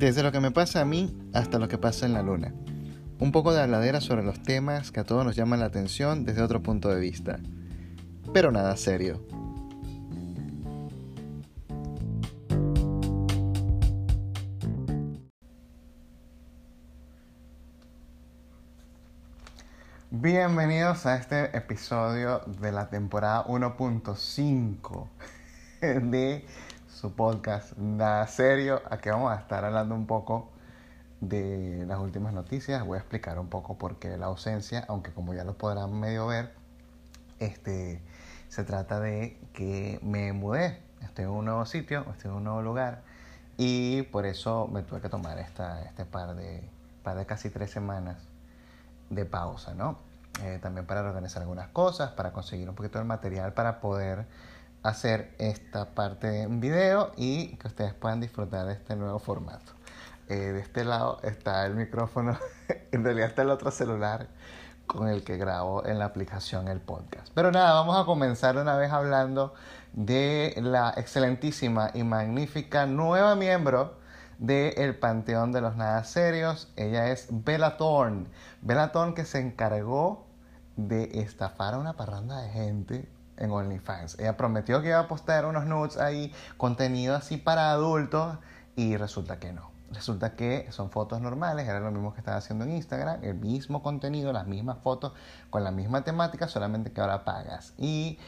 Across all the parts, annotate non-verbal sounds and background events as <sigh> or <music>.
Desde lo que me pasa a mí hasta lo que pasa en la luna. Un poco de habladera sobre los temas que a todos nos llaman la atención desde otro punto de vista. Pero nada serio. Bienvenidos a este episodio de la temporada 1.5 <laughs> de su podcast Nada Serio. Aquí vamos a estar hablando un poco de las últimas noticias. Voy a explicar un poco por qué la ausencia, aunque como ya lo podrán medio ver, este, se trata de que me mudé. Estoy en un nuevo sitio, estoy en un nuevo lugar y por eso me tuve que tomar esta, este par de, par de casi tres semanas de pausa, ¿no? Eh, también para organizar algunas cosas, para conseguir un poquito de material para poder hacer esta parte en video y que ustedes puedan disfrutar de este nuevo formato. Eh, de este lado está el micrófono, <laughs> en realidad está el otro celular con el que grabo en la aplicación el podcast. Pero nada, vamos a comenzar una vez hablando de la excelentísima y magnífica nueva miembro del el Panteón de los Nada Serios. Ella es Bella Thorne. Bella Thorne que se encargó de estafar a una parranda de gente en OnlyFans. Ella prometió que iba a postar unos nudes ahí, contenido así para adultos, y resulta que no. Resulta que son fotos normales, era lo mismo que estaba haciendo en Instagram, el mismo contenido, las mismas fotos, con la misma temática, solamente que ahora pagas. Y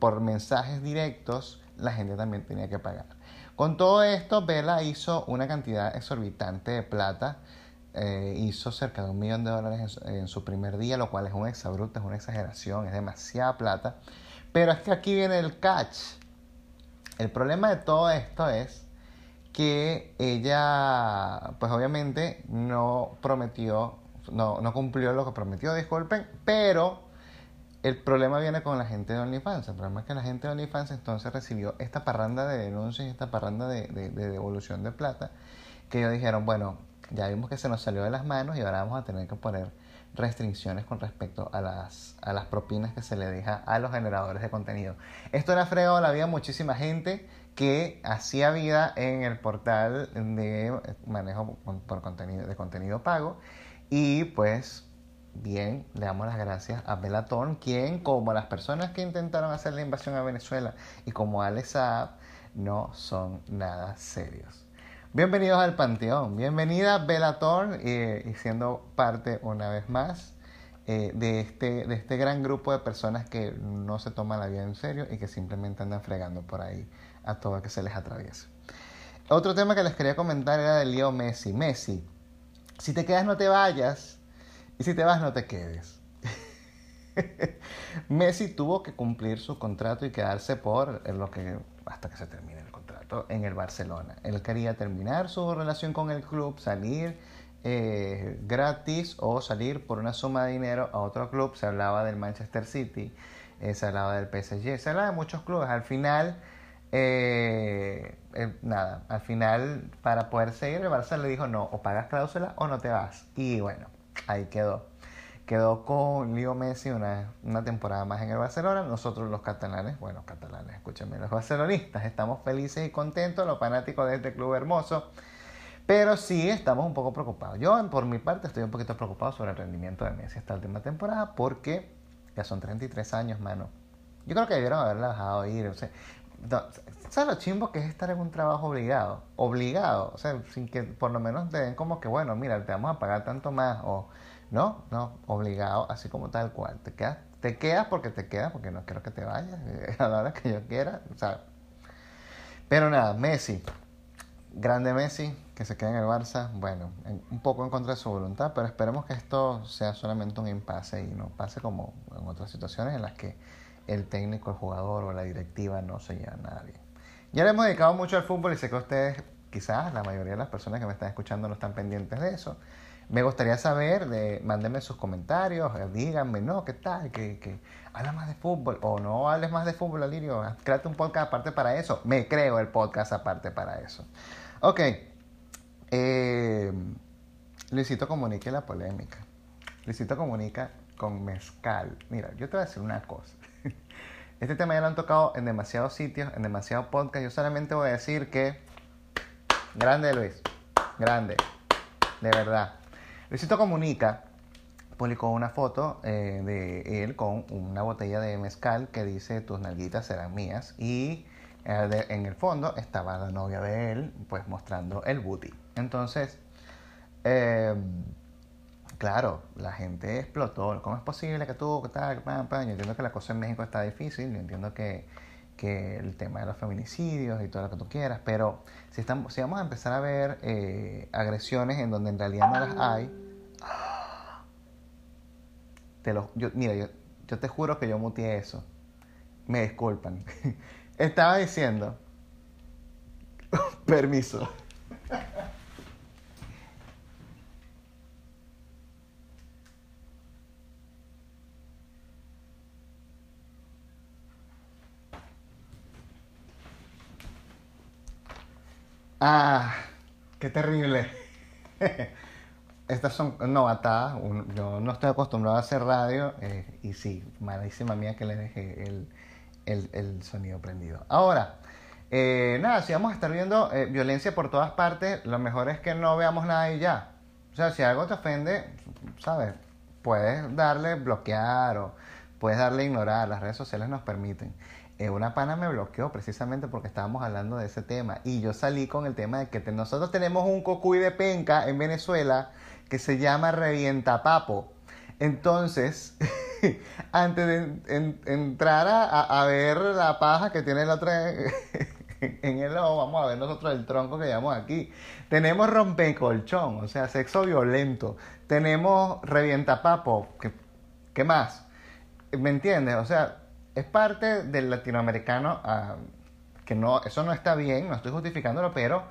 por mensajes directos, la gente también tenía que pagar. Con todo esto, Bella hizo una cantidad exorbitante de plata. Eh, hizo cerca de un millón de dólares en, en, su primer día, lo cual es un exabrupto, es una exageración, es demasiada plata. Pero es que aquí viene el catch. El problema de todo esto es que ella, pues obviamente no prometió, no, no cumplió lo que prometió, disculpen, pero el problema viene con la gente de OnlyFans. El problema es que la gente de OnlyFans entonces recibió esta parranda de denuncias, esta parranda de, de, de devolución de plata, que ellos dijeron, bueno, ya vimos que se nos salió de las manos y ahora vamos a tener que poner restricciones con respecto a las, a las propinas que se le deja a los generadores de contenido. Esto le ha fregado la vida a muchísima gente que hacía vida en el portal de manejo por contenido, de contenido pago y pues bien, le damos las gracias a Belatón, quien como las personas que intentaron hacer la invasión a Venezuela y como Alex Saab no son nada serios. Bienvenidos al Panteón. Bienvenida Bellator eh, y siendo parte una vez más eh, de, este, de este gran grupo de personas que no se toman la vida en serio y que simplemente andan fregando por ahí a todo que se les atraviese. Otro tema que les quería comentar era de Leo Messi. Messi, si te quedas no te vayas y si te vas no te quedes. <laughs> Messi tuvo que cumplir su contrato y quedarse por lo que hasta que se termine en el Barcelona. Él quería terminar su relación con el club, salir eh, gratis o salir por una suma de dinero a otro club. Se hablaba del Manchester City, eh, se hablaba del PSG, se hablaba de muchos clubes. Al final, eh, nada, al final para poder seguir el Barça le dijo no, o pagas cláusula o no te vas. Y bueno, ahí quedó quedó con Leo Messi una, una, temporada más en el Barcelona. Nosotros los catalanes, bueno, catalanes, escúchenme, los barcelonistas, estamos felices y contentos, los fanáticos de este club hermoso. Pero sí estamos un poco preocupados. Yo, por mi parte, estoy un poquito preocupado sobre el rendimiento de Messi esta última temporada porque ya son 33 años, mano. Yo creo que debieron haberla dejado ir. O sea, ¿Sabes lo chimbo que es estar en un trabajo obligado? Obligado. O sea, sin que por lo menos te den como que, bueno, mira, te vamos a pagar tanto más. O no, no, obligado, así como tal cual. Te quedas, te quedas porque te quedas, porque no quiero que te vayas <laughs> a la hora que yo quiera. O. Pero nada, Messi, grande Messi, que se quede en el Barça, bueno, un poco en contra de su voluntad, pero esperemos que esto sea solamente un impasse y no pase como en otras situaciones en las que el técnico, el jugador o la directiva no se llevan nada bien. Ya le hemos dedicado mucho al fútbol y sé que ustedes, quizás la mayoría de las personas que me están escuchando no están pendientes de eso. Me gustaría saber, de, mándenme sus comentarios, eh, díganme, no, ¿qué tal? Que, que habla más de fútbol o no hables más de fútbol, Alirio. Créate un podcast aparte para eso. Me creo el podcast aparte para eso. Ok. Eh, Luisito comunica la polémica. Luisito comunica con mezcal. Mira, yo te voy a decir una cosa. <laughs> Este tema ya lo han tocado en demasiados sitios, en demasiados podcasts. Yo solamente voy a decir que... Grande Luis. grande, de verdad. Luisito Comunica publicó una foto eh, de él con una botella de mezcal que dice tus nalguitas serán mías y eh, en el fondo estaba la novia de él pues mostrando el booty. Entonces, eh, claro, la gente explotó. ¿Cómo es posible que tú, tal, Yo entiendo que la cosa en México está difícil, yo entiendo que, que el tema de los feminicidios y todo lo que tú quieras, pero si, estamos, si vamos a empezar a ver eh, agresiones en donde en realidad no las hay, te lo, yo, mira, yo, yo te juro que yo muteé eso. Me disculpan. <laughs> Estaba diciendo, <laughs> permiso. Ah, qué terrible. <laughs> Estas son novatadas. Yo no estoy acostumbrado a hacer radio. Eh, y sí, malísima mía que le dejé el, el, sonido prendido. Ahora, eh, nada, si vamos a estar viendo eh, violencia por todas partes, lo mejor es que no veamos nada y ya. O sea, si algo te ofende, ¿sabes? Puedes darle bloquear o puedes darle ignorar. Las redes sociales nos permiten. Eh, una pana me bloqueó precisamente porque estábamos hablando de ese tema y yo salí con el tema de que nosotros tenemos un cocuy de penca en Venezuela que se llama revientapapo. Entonces, <laughs> antes de entrar a, ver la paja que tiene la otra <laughs> en el ojo, vamos a ver nosotros el tronco que llevamos aquí. Tenemos rompecolchón, o sea, sexo violento. Tenemos revientapapo. ¿Qué, ¿Qué más? ¿Me entiendes? O sea, es parte del latinoamericano, ah, que no, eso no está bien, no estoy justificándolo, pero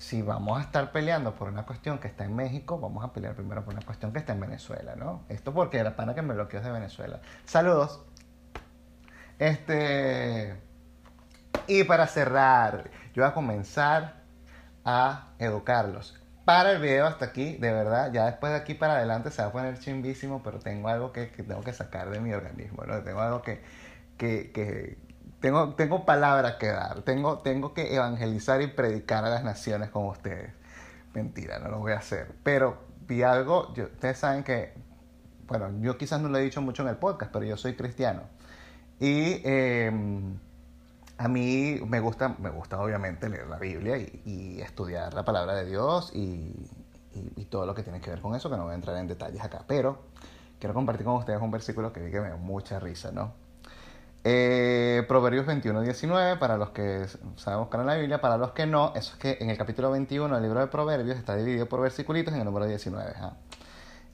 si vamos a estar peleando por una cuestión que está en México, vamos a pelear primero por una cuestión que está en Venezuela, ¿no? Esto porque era pana que me bloqueó de Venezuela. Saludos. Este. Y para cerrar, yo voy a comenzar a educarlos. Para el video hasta aquí, de verdad, ya después de aquí para adelante se va a poner chimbísimo, pero tengo algo que, que tengo que sacar de mi organismo, ¿no? Tengo algo que, que, tengo, tengo palabras que dar, tengo, tengo que evangelizar y predicar a las naciones como ustedes. Mentira, no lo voy a hacer. Pero vi algo, ustedes saben que, bueno, yo quizás no lo he dicho mucho en el podcast, pero yo soy cristiano. Y em, a mí me gusta, me gusta obviamente leer la Biblia y, estudiar la palabra de Dios y, y, todo lo que tiene que ver con eso, que no voy a entrar en detalles acá. Pero quiero compartir con ustedes un versículo que vi que me dio mucha risa, ¿no? Eh, Proverbios 21, 19, para los que saben buscar en la Biblia, para los que no, eso es que en el capítulo 21 del libro de Proverbios está dividido por versículos en el número 19.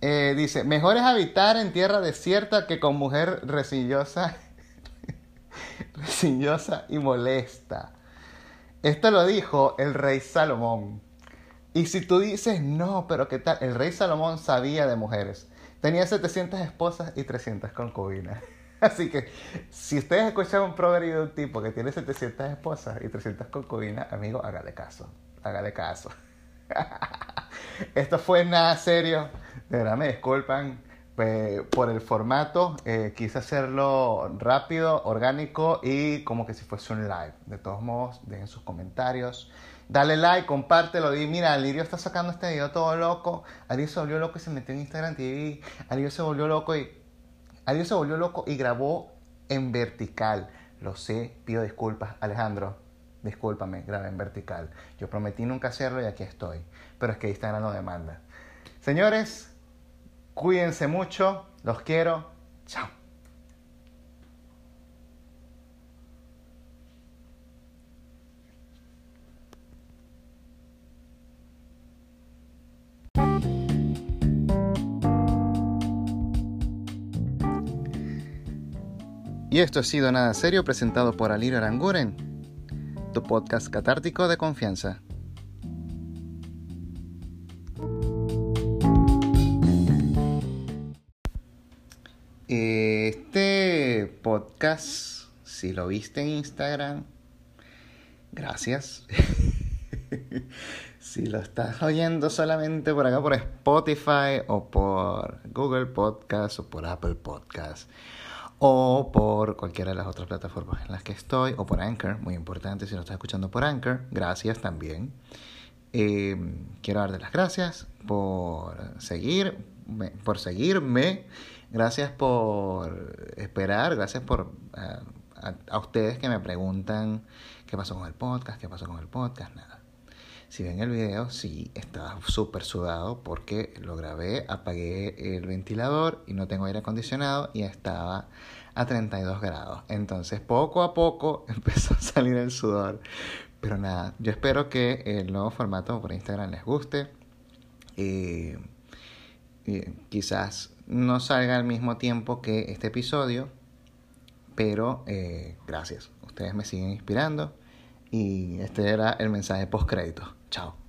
Eh, dice, mejor es habitar en tierra desierta que con mujer resillosa, <laughs> resillosa y molesta. Esto lo dijo el rey Salomón. Y si tú dices, no, pero ¿qué tal? El rey Salomón sabía de mujeres. Tenía 700 esposas y 300 concubinas. <laughs> <laughs> Así que si ustedes escuchan un proverbio de un tipo que tiene 700 esposas y 300 concubinas, amigo, hágale caso. Hágale caso. <laughs> Esto fue nada serio. De verdad me disculpan por el formato. Eh, quise hacerlo rápido, orgánico y como que si fuese un live. De todos modos, dejen sus comentarios. Dale like, compártelo, di, mira, Alirio está sacando este video todo loco. Alirio se volvió loco y se metió en Instagram TV. Alirio se volvió loco y Alguien se volvió loco y grabó en vertical. Lo sé, pido disculpas. Alejandro, discúlpame, grabé en vertical. Yo prometí nunca hacerlo y aquí estoy. Pero es que Instagram no demanda. Señores, cuídense mucho. Los quiero. Chao. Y esto ha sido Nada Serio presentado por Alirio Aranguren, tu podcast catártico de confianza. Este podcast, si lo viste en Instagram, gracias. <laughs> si lo estás oyendo solamente por acá por Spotify o por Google Podcast o por Apple Podcast o por cualquiera de las otras plataformas en las que estoy, o por Anchor, muy importante si lo estás escuchando por Anchor, gracias también. Eh, quiero darte las gracias por seguir, por seguirme, gracias por esperar, gracias por eh, a, ustedes que me preguntan qué pasó con el podcast, qué pasó con el podcast, nada. Si ven el video, sí, estaba súper sudado porque lo grabé, apagué el ventilador y no tengo aire acondicionado y estaba a 32 grados. Entonces poco a poco <laughs> empezó a salir el sudor. Pero nada, yo espero que el nuevo formato por Instagram les guste. y quizás no salga al mismo tiempo que este episodio, pero eh, gracias. Ustedes me siguen inspirando y este era el mensaje post crédito. Chao.